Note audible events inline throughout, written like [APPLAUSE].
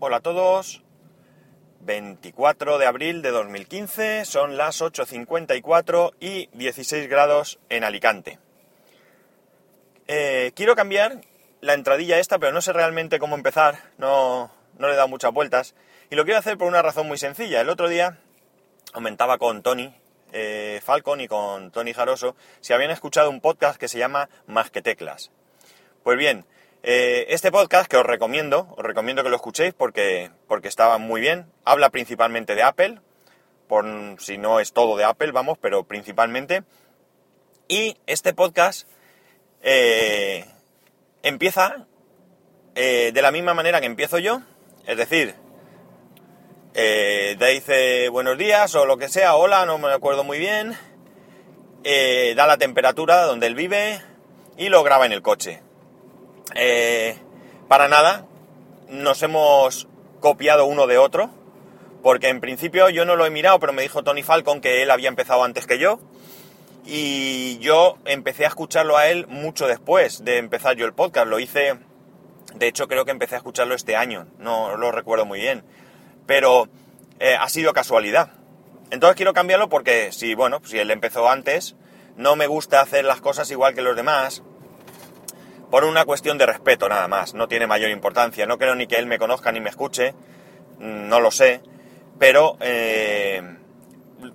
Hola a todos. 24 de abril de 2015, son las 8.54 y 16 grados en Alicante. Eh, quiero cambiar la entradilla esta, pero no sé realmente cómo empezar, no, no le he dado muchas vueltas. Y lo quiero hacer por una razón muy sencilla. El otro día comentaba con Tony eh, Falcon y con Tony Jaroso si habían escuchado un podcast que se llama Más que Teclas. Pues bien, eh, este podcast que os recomiendo, os recomiendo que lo escuchéis porque, porque estaba muy bien. Habla principalmente de Apple, por si no es todo de Apple, vamos, pero principalmente. Y este podcast eh, empieza eh, de la misma manera que empiezo yo, es decir, te dice buenos días o lo que sea, hola, no me acuerdo muy bien, da la temperatura donde él vive y lo graba en el coche. Eh, para nada, nos hemos copiado uno de otro, porque en principio yo no lo he mirado, pero me dijo Tony Falcon que él había empezado antes que yo, y yo empecé a escucharlo a él mucho después de empezar yo el podcast, lo hice, de hecho creo que empecé a escucharlo este año, no lo recuerdo muy bien, pero eh, ha sido casualidad. Entonces quiero cambiarlo porque si, bueno, si él empezó antes, no me gusta hacer las cosas igual que los demás, por una cuestión de respeto nada más, no tiene mayor importancia. No creo ni que él me conozca ni me escuche, mm, no lo sé, pero eh,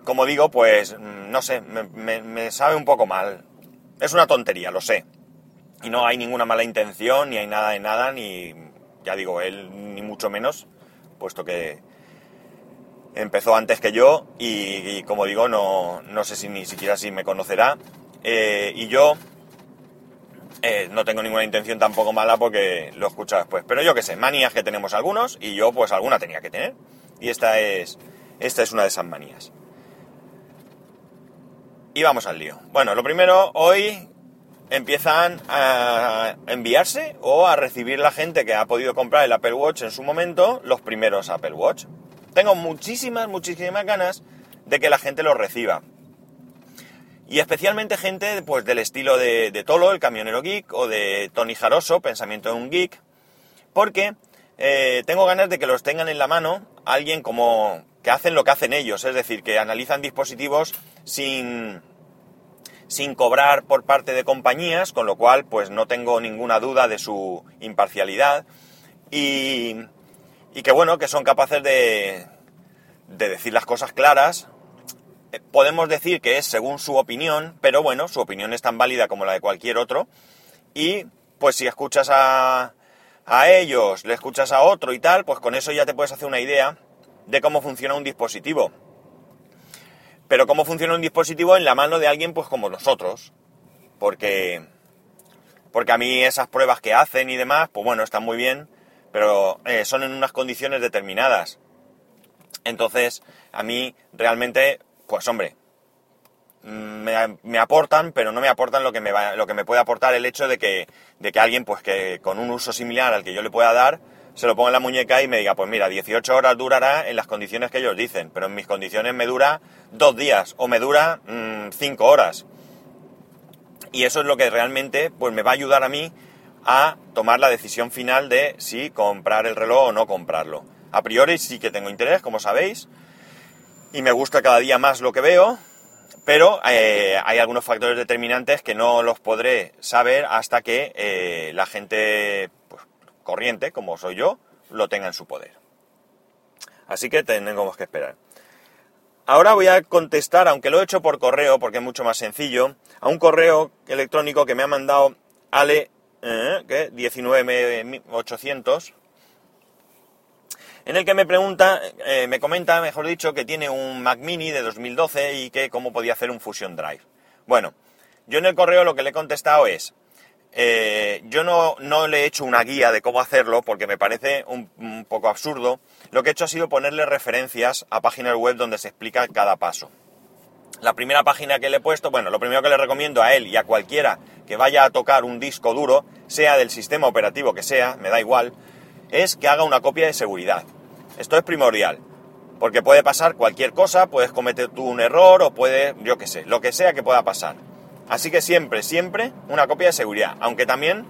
como digo, pues mm, no sé, me, sabe un poco mal. Es una tontería, lo sé. Y no hay ninguna mala intención, ni hay nada de nada, ni, ya digo, él ni mucho menos, puesto que empezó antes que yo y, como digo, no, no, sé si ni siquiera si me conocerá. Eh, y yo eh, no tengo ninguna intención tampoco mala porque lo escucho después. Pero yo qué sé, manías que tenemos algunos y yo pues alguna tenía que tener. Y esta es, esta es una de esas manías. Y vamos al lío. Bueno, lo primero, hoy empiezan a enviarse o a recibir la gente que ha podido comprar el Apple Watch en su momento, los primeros Apple Watch. Tengo muchísimas, muchísimas ganas de que la gente los reciba. Y especialmente gente pues, del estilo de, Tolo, el camionero geek, o de Tony Jaroso, pensamiento de un geek, porque eh, tengo ganas de que los tengan en la mano alguien como que hacen lo que hacen ellos, es decir, que analizan dispositivos sin, sin cobrar por parte de compañías, con lo cual pues no tengo ninguna duda de su imparcialidad. Y, y que bueno, que son capaces de, de decir las cosas claras, podemos decir que es según su opinión, pero bueno, su opinión es tan válida como la de cualquier otro. Y pues si escuchas a, a ellos, le escuchas a otro y tal, pues con eso ya te puedes hacer una idea de cómo funciona un dispositivo. Pero cómo funciona un dispositivo en la mano de alguien pues como nosotros. Porque, porque a mí esas pruebas que hacen y demás, pues bueno, están muy bien, pero eh, son en unas condiciones determinadas. Entonces, a mí realmente pues hombre, me, aportan, pero no me aportan lo que me, lo que me puede aportar el hecho de que, de que alguien, pues que con un uso similar al que yo le pueda dar, se lo ponga en la muñeca y me diga, pues mira, 18 horas durará en las condiciones que ellos dicen, pero en mis condiciones me dura dos días o me dura 5 mm, horas. Y eso es lo que realmente pues me va a ayudar a mí a tomar la decisión final de si comprar el reloj o no comprarlo. A priori sí que tengo interés, como sabéis, y me gusta cada día más lo que veo, pero eh, hay algunos factores determinantes que no los podré saber hasta que eh, la gente pues, corriente, como soy yo, lo tenga en su poder. Así que tenemos que esperar. Ahora voy a contestar, aunque lo he hecho por correo, porque es mucho más sencillo, a un correo electrónico que me ha mandado Ale, eh, que 19800, en el que me pregunta, eh, me comenta, mejor dicho, que tiene un Mac Mini de 2012 y que cómo podía hacer un Fusion Drive. Bueno, yo en el correo lo que le he contestado es, eh, yo no, no, le he hecho una guía de cómo hacerlo porque me parece un, poco absurdo. Lo que he hecho ha sido ponerle referencias a páginas web donde se explica cada paso. La primera página que le he puesto, bueno, lo primero que le recomiendo a él y a cualquiera que vaya a tocar un disco duro, sea del sistema operativo que sea, me da igual, es que haga una copia de seguridad. Esto es primordial, porque puede pasar cualquier cosa, puedes cometer tú un error o puede, yo qué sé, lo que sea que pueda pasar. Así que siempre, siempre una copia de seguridad, aunque también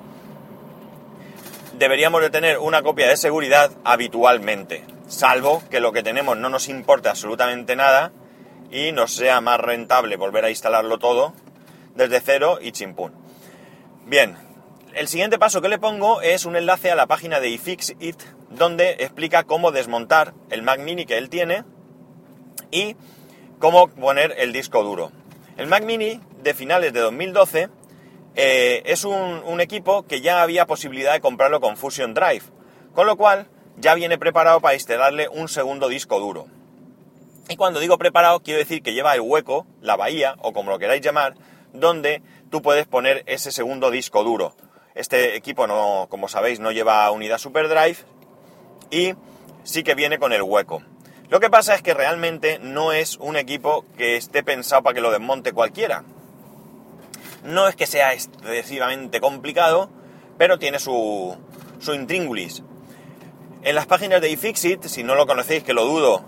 deberíamos de tener una copia de seguridad habitualmente, salvo que lo que tenemos no nos importe absolutamente nada y nos sea más rentable volver a instalarlo todo desde cero y chimpún. Bien, el siguiente paso que le pongo es un enlace a la página de iFixit donde explica cómo desmontar el Mac mini que él tiene y cómo poner el disco duro. El Mac mini de finales de 2012 eh, es un, equipo que ya había posibilidad de comprarlo con Fusion Drive, con lo cual ya viene preparado para instalarle un segundo disco duro. Y cuando digo preparado, quiero decir que lleva el hueco, la bahía, o como lo queráis llamar, donde tú puedes poner ese segundo disco duro. Este equipo, no, como sabéis, no lleva unidad SuperDrive y sí que viene con el hueco. Lo que pasa es que realmente no es un equipo que esté pensado para que lo desmonte cualquiera. No es que sea excesivamente complicado, pero tiene su, su intríngulis. En las páginas de iFixit, si no lo conocéis, que lo dudo,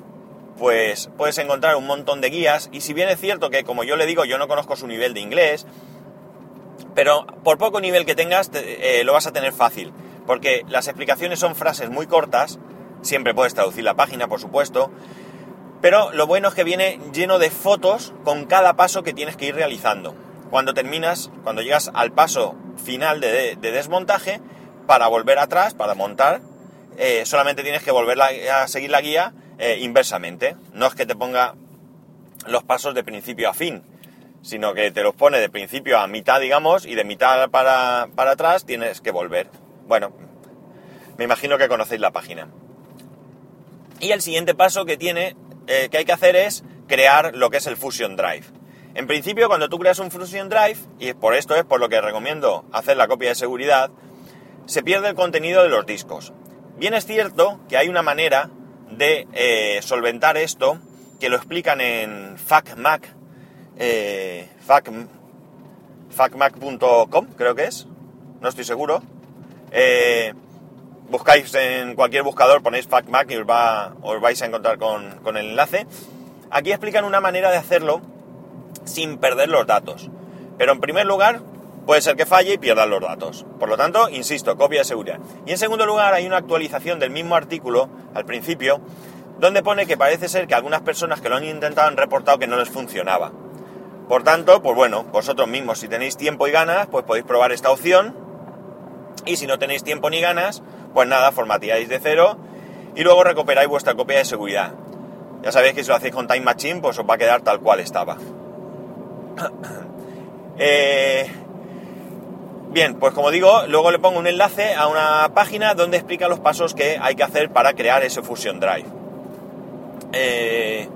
pues puedes encontrar un montón de guías. Y si bien es cierto que, como yo le digo, yo no conozco su nivel de inglés, pero por poco nivel que tengas, eh, lo vas a tener fácil. Porque las explicaciones son frases muy cortas, siempre puedes traducir la página, por supuesto, pero lo bueno es que viene lleno de fotos con cada paso que tienes que ir realizando cuando terminas, cuando llegas al paso final de, desmontaje, para volver atrás, para montar, eh, solamente tienes que volver a seguir la guía eh, inversamente. No es que te ponga los pasos de principio a fin, sino que te los pone de principio a mitad, digamos, y de mitad para, atrás tienes que volver. Bueno, me imagino que conocéis la página. Y el siguiente paso que tiene, eh, que hay que hacer es crear lo que es el Fusion Drive. En principio, cuando tú creas un Fusion Drive, y por esto es por lo que recomiendo hacer la copia de seguridad, se pierde el contenido de los discos. Bien es cierto que hay una manera de eh, solventar esto, que lo explican en FacMac, eh, facmac.com creo que es, no estoy seguro. Eh, buscáis en cualquier buscador, ponéis FacMac y os, va, os vais a encontrar con, con el enlace. Aquí explican una manera de hacerlo sin perder los datos. Pero en primer lugar, puede ser que falle y pierdan los datos. Por lo tanto, insisto, copia de seguridad. Y en segundo lugar, hay una actualización del mismo artículo al principio, donde pone que parece ser que algunas personas que lo han intentado han reportado que no les funcionaba. Por tanto, pues bueno, vosotros mismos, si tenéis tiempo y ganas, pues podéis probar esta opción. Y si no tenéis tiempo ni ganas, pues nada, formateáis de cero y luego recuperáis vuestra copia de seguridad. Ya sabéis que si lo hacéis con Time Machine, pues os va a quedar tal cual estaba. [COUGHS] Eh, bien, pues como digo, luego le pongo un enlace a una página donde explica los pasos que hay que hacer para crear ese Fusion Drive. Eh,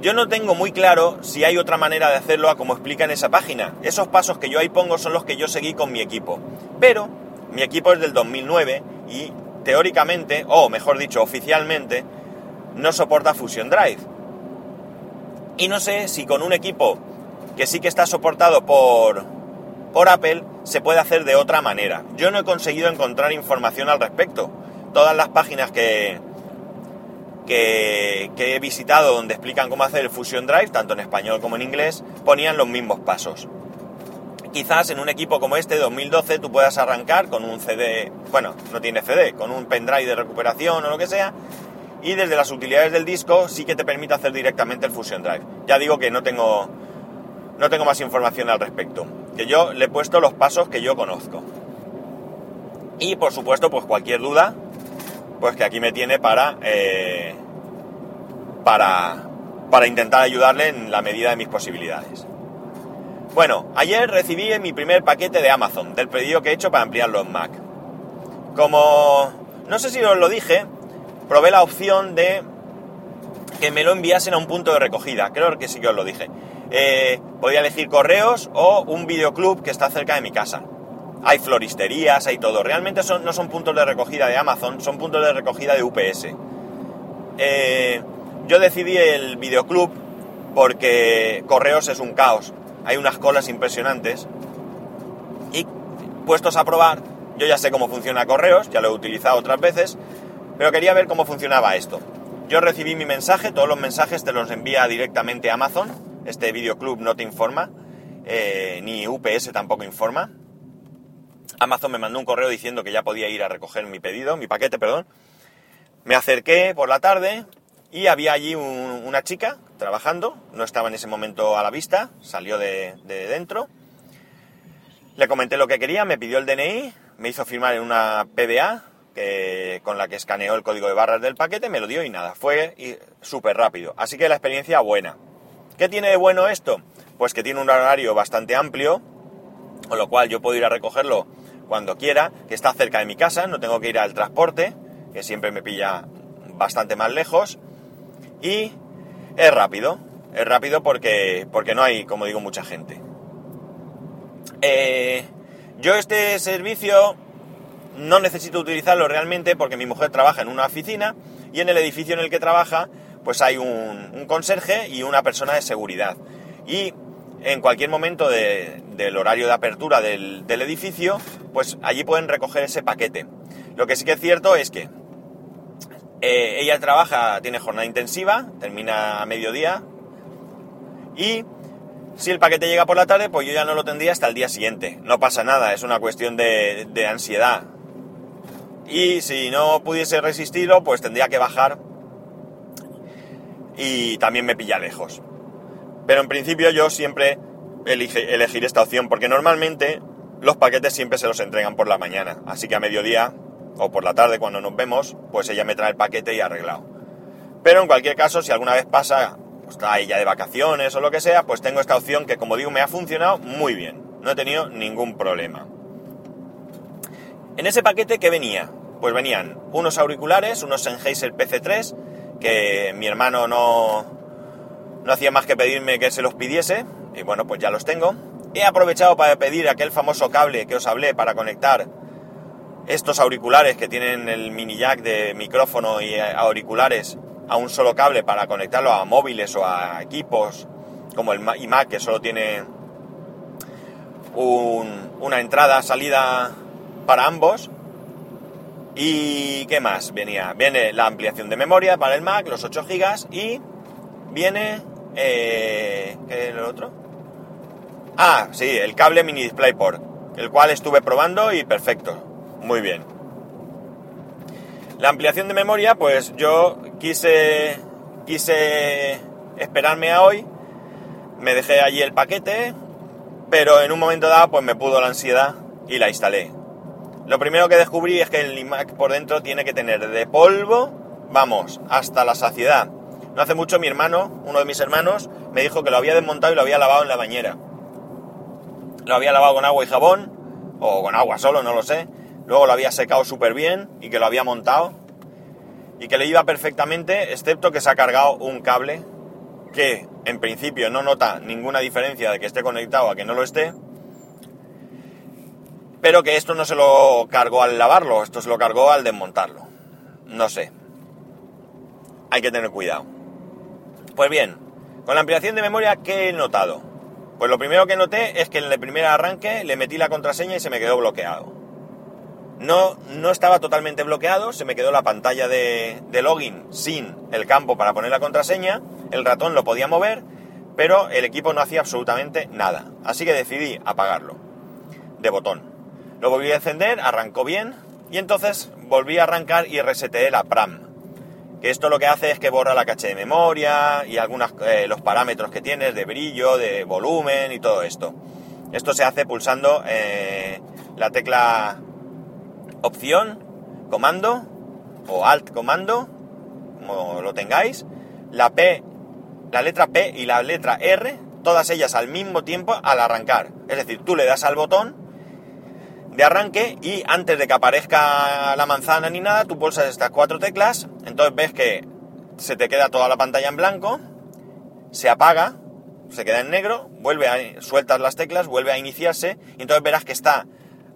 yo no tengo muy claro si hay otra manera de hacerlo a como explica en esa página. Esos pasos que yo ahí pongo son los que yo seguí con mi equipo. Pero mi equipo es del 2009 y teóricamente, o mejor dicho, oficialmente, no soporta Fusion Drive. Y no sé si con un equipo que sí que está soportado por, por Apple se puede hacer de otra manera. Yo no he conseguido encontrar información al respecto. Todas las páginas que, he visitado donde explican cómo hacer el Fusion Drive, tanto en español como en inglés, ponían los mismos pasos. Quizás en un equipo como este 2012 tú puedas arrancar con un CD, bueno, no tiene CD, con un pendrive de recuperación o lo que sea, y desde las utilidades del disco sí que te permite hacer directamente el Fusion Drive. Ya digo que no tengo, no tengo más información al respecto, que yo le he puesto los pasos que yo conozco. Y por supuesto, pues cualquier duda, pues que aquí me tiene para, eh, para, para intentar ayudarle en la medida de mis posibilidades. Bueno, ayer recibí mi primer paquete de Amazon, del pedido que he hecho para ampliarlo en Mac. Como no sé si os lo dije, probé la opción de que me lo enviasen a un punto de recogida. Creo que sí que os lo dije. Eh, podía elegir correos o un videoclub que está cerca de mi casa. Hay floristerías, hay todo. Realmente no son puntos de recogida de Amazon, son puntos de recogida de UPS. Eh, yo decidí el videoclub porque correos es un caos. Hay unas colas impresionantes. Y puestos a probar, yo ya sé cómo funciona correos, ya lo he utilizado otras veces, pero quería ver cómo funcionaba esto. Yo recibí mi mensaje, todos los mensajes te los envía directamente Amazon. Este videoclub no te informa, eh, ni UPS tampoco informa. Amazon me mandó un correo diciendo que ya podía ir a recoger mi pedido, mi paquete, perdón. Me acerqué por la tarde y había allí una chica trabajando, no estaba en ese momento a la vista, salió de, dentro. Le comenté lo que quería, me pidió el DNI, me hizo firmar en una PDA que, con la que escaneó el código de barras del paquete, me lo dio y nada, fue súper rápido. Así que la experiencia buena. ¿Qué tiene de bueno esto? Pues que tiene un horario bastante amplio, con lo cual yo puedo ir a recogerlo cuando quiera, que está cerca de mi casa, no tengo que ir al transporte, que siempre me pilla bastante más lejos, y es rápido, es rápido porque, porque no hay, como digo, mucha gente. Eh, yo este servicio no necesito utilizarlo realmente porque mi mujer trabaja en una oficina y en el edificio en el que trabaja pues hay un, conserje y una persona de seguridad. Y en cualquier momento del horario de apertura del, edificio, pues allí pueden recoger ese paquete. Lo que sí que es cierto es que eh, ella trabaja, tiene jornada intensiva, termina a mediodía y si el paquete llega por la tarde, pues yo ya no lo tendría hasta el día siguiente. No pasa nada, es una cuestión de, de ansiedad. Y si no pudiese resistirlo, pues tendría que bajar y también me pilla lejos. Pero en principio yo siempre elige, elegir esta opción porque normalmente los paquetes siempre se los entregan por la mañana. Así que a mediodía o por la tarde cuando nos vemos, pues ella me trae el paquete y arreglado. Pero en cualquier caso, si alguna vez pasa, pues está ella de vacaciones o lo que sea, pues tengo esta opción que como digo me ha funcionado muy bien. No he tenido ningún problema. En ese paquete que venía, pues venían unos auriculares, unos Sennheiser PC3, que mi hermano no, no hacía más que pedirme que se los pidiese, y bueno, pues ya los tengo. He aprovechado para pedir aquel famoso cable que os hablé para conectar estos auriculares que tienen el mini jack de micrófono y auriculares a un solo cable para conectarlo a móviles o a equipos como el iMac que solo tiene una entrada, salida para ambos. ¿Y qué más venía? Viene la ampliación de memoria para el Mac, los 8 GB y viene eh, ¿Qué es el otro? Ah, sí, el cable mini DisplayPort, el cual estuve probando y perfecto, muy bien. La ampliación de memoria, pues yo quise, quise esperarme a hoy, me dejé allí el paquete, pero en un momento dado pues me pudo la ansiedad y la instalé. Lo primero que descubrí es que el iMac por dentro tiene que tener de polvo, vamos, hasta la saciedad. No hace mucho mi hermano, uno de mis hermanos, me dijo que lo había desmontado y lo había lavado en la bañera. Lo había lavado con agua y jabón, o con agua solo, no lo sé. Luego lo había secado súper bien y que lo había montado. Y que le iba perfectamente, excepto que se ha cargado un cable que en principio no nota ninguna diferencia de que esté conectado a que no lo esté. Pero que esto no se lo cargó al lavarlo, esto se lo cargó al desmontarlo. No sé. Hay que tener cuidado. Pues bien, con la ampliación de memoria, ¿qué he notado? Pues lo primero que noté es que en el primer arranque le metí la contraseña y se me quedó bloqueado. No, no estaba totalmente bloqueado, se me quedó la pantalla de, de login sin el campo para poner la contraseña, el ratón lo podía mover, pero el equipo no hacía absolutamente nada. Así que decidí apagarlo, de botón. Lo volví a encender, arrancó bien, y entonces volví a arrancar y reseteé la PRAM que esto lo que hace es que borra la caché de memoria y algunos eh, los parámetros que tienes de brillo, de volumen y todo esto. Esto se hace pulsando eh, la tecla opción, comando o alt comando, como lo tengáis, la P, la letra P y la letra R, todas ellas al mismo tiempo al arrancar. Es decir, tú le das al botón de arranque y antes de que aparezca la manzana ni nada, tú pulsas estas cuatro teclas, entonces ves que se te queda toda la pantalla en blanco, se apaga, se queda en negro, vuelve a, sueltas las teclas, vuelve a iniciarse y entonces verás que está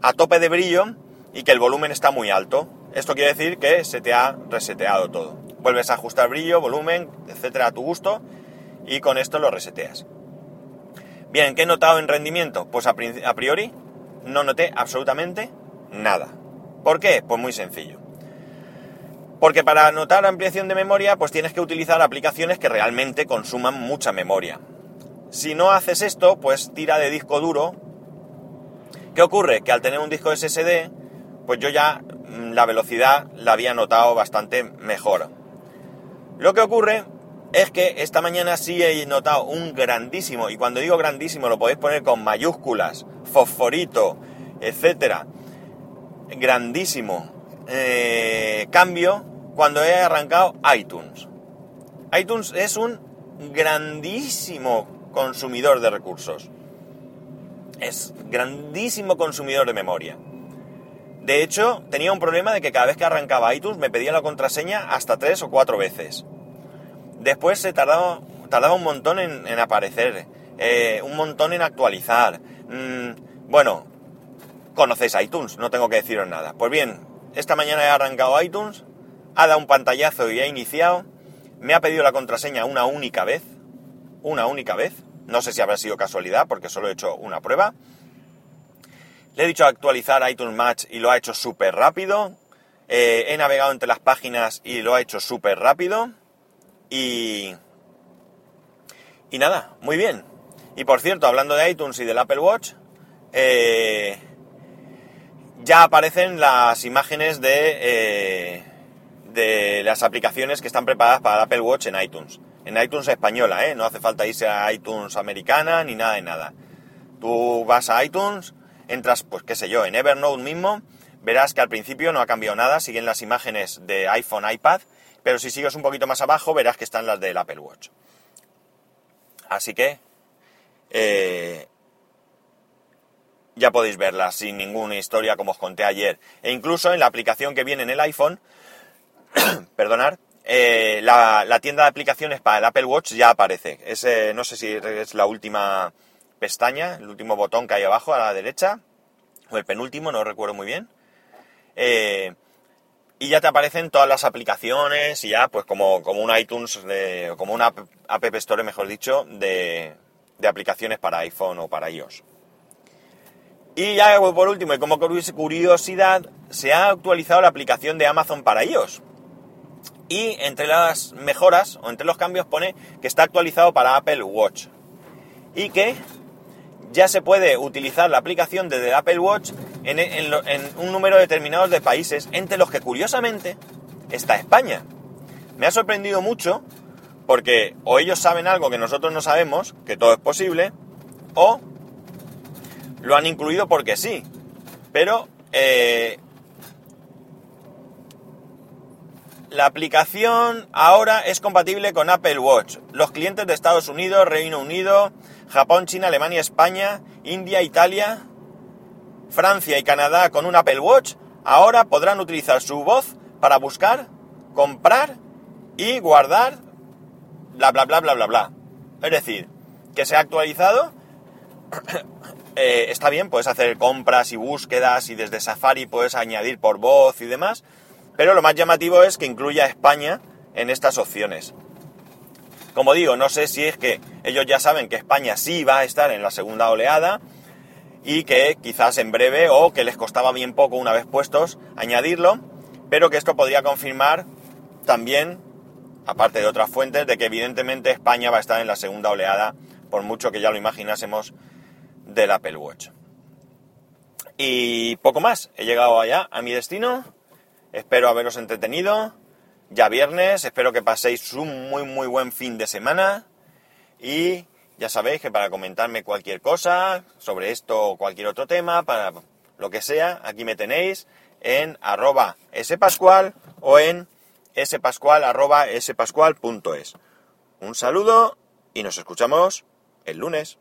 a tope de brillo y que el volumen está muy alto. Esto quiere decir que se te ha reseteado todo. Vuelves a ajustar brillo, volumen, etcétera, a tu gusto y con esto lo reseteas. Bien, ¿qué he notado en rendimiento? Pues a priori no noté absolutamente nada. ¿Por qué? Pues muy sencillo. Porque para notar ampliación de memoria, pues tienes que utilizar aplicaciones que realmente consuman mucha memoria. Si no haces esto, pues tira de disco duro ¿Qué ocurre? Que al tener un disco SSD, pues yo ya mm, la velocidad la había notado bastante mejor. Lo que ocurre es que esta mañana sí he notado un grandísimo, y cuando digo grandísimo lo podéis poner con mayúsculas, fosforito, etcétera, grandísimo eh, cambio cuando he arrancado iTunes. iTunes es un grandísimo consumidor de recursos. Es grandísimo consumidor de memoria. De hecho, tenía un problema de que cada vez que arrancaba iTunes me pedía la contraseña hasta tres o cuatro veces. Después se tardaba, un montón en, aparecer, eh, un montón en actualizar. Mm, bueno, conocéis iTunes, no tengo que deciros nada. Pues bien, esta mañana he arrancado iTunes, ha dado un pantallazo y ha iniciado, me ha pedido la contraseña una única vez, una única vez, no sé si habrá sido casualidad porque solo he hecho una prueba. Le he dicho actualizar iTunes Match y lo ha hecho súper rápido. Eh, he navegado entre las páginas y lo ha hecho súper rápido. Y... Y nada, muy bien. Y por cierto, hablando de iTunes y del Apple Watch, eh, ya aparecen las imágenes de, eh, de las aplicaciones que están preparadas para el Apple Watch en iTunes. En iTunes española, ¿eh? No hace falta irse a iTunes americana ni nada de nada. Tú vas a iTunes, entras, pues qué sé yo, en Evernote mismo, verás que al principio no ha cambiado nada, siguen las imágenes de iPhone, iPad, pero si sigues un poquito más abajo verás que están las del Apple Watch. Así que eh, ya podéis verlas sin ninguna historia como os conté ayer. E incluso en la aplicación que viene en el iPhone, [COUGHS] perdonar, eh, la, tienda de aplicaciones para el Apple Watch ya aparece. no sé si es la última pestaña, el último botón que hay abajo a la derecha, o el penúltimo, no recuerdo muy bien. Eh, y ya te aparecen todas las aplicaciones y ya pues como, como un iTunes, como una App Store, mejor dicho, de, de aplicaciones para iPhone o para iOS. Y ya por último, y como curiosidad, se ha actualizado la aplicación de Amazon para iOS. Y entre las mejoras o entre los cambios pone que está actualizado para Apple Watch. Y que ya se puede utilizar la aplicación desde Apple Watch en, un número determinado de países, entre los que curiosamente está España. Me ha sorprendido mucho porque o ellos saben algo que nosotros no sabemos, que todo es posible, o lo han incluido porque sí. Pero eh, la aplicación ahora es compatible con Apple Watch. Los clientes de Estados Unidos, Reino Unido, Japón, China, Alemania, España, India, Italia, Francia y Canadá con un Apple Watch, ahora podrán utilizar su voz para buscar, comprar y guardar bla bla bla bla bla bla. Es decir, que se ha actualizado, [COUGHS] eh, está bien, puedes hacer compras y búsquedas y desde Safari puedes añadir por voz y demás, pero lo más llamativo es que incluya a España en estas opciones. Como digo, no sé si es que ellos ya saben que España sí va a estar en la segunda oleada, y que quizás en breve o que les costaba bien poco una vez puestos añadirlo, pero que esto podría confirmar también, aparte de otras fuentes, de que evidentemente España va a estar en la segunda oleada, por mucho que ya lo imaginásemos, del Apple Watch. Y poco más, he llegado allá a mi destino, espero haberos entretenido, ya viernes, espero que paséis un muy muy buen fin de semana y ya sabéis que para comentarme cualquier cosa sobre esto o cualquier otro tema, para lo que sea, aquí me tenéis en arroba spascual o en spascual arroba spascual.es. Un saludo y nos escuchamos el lunes.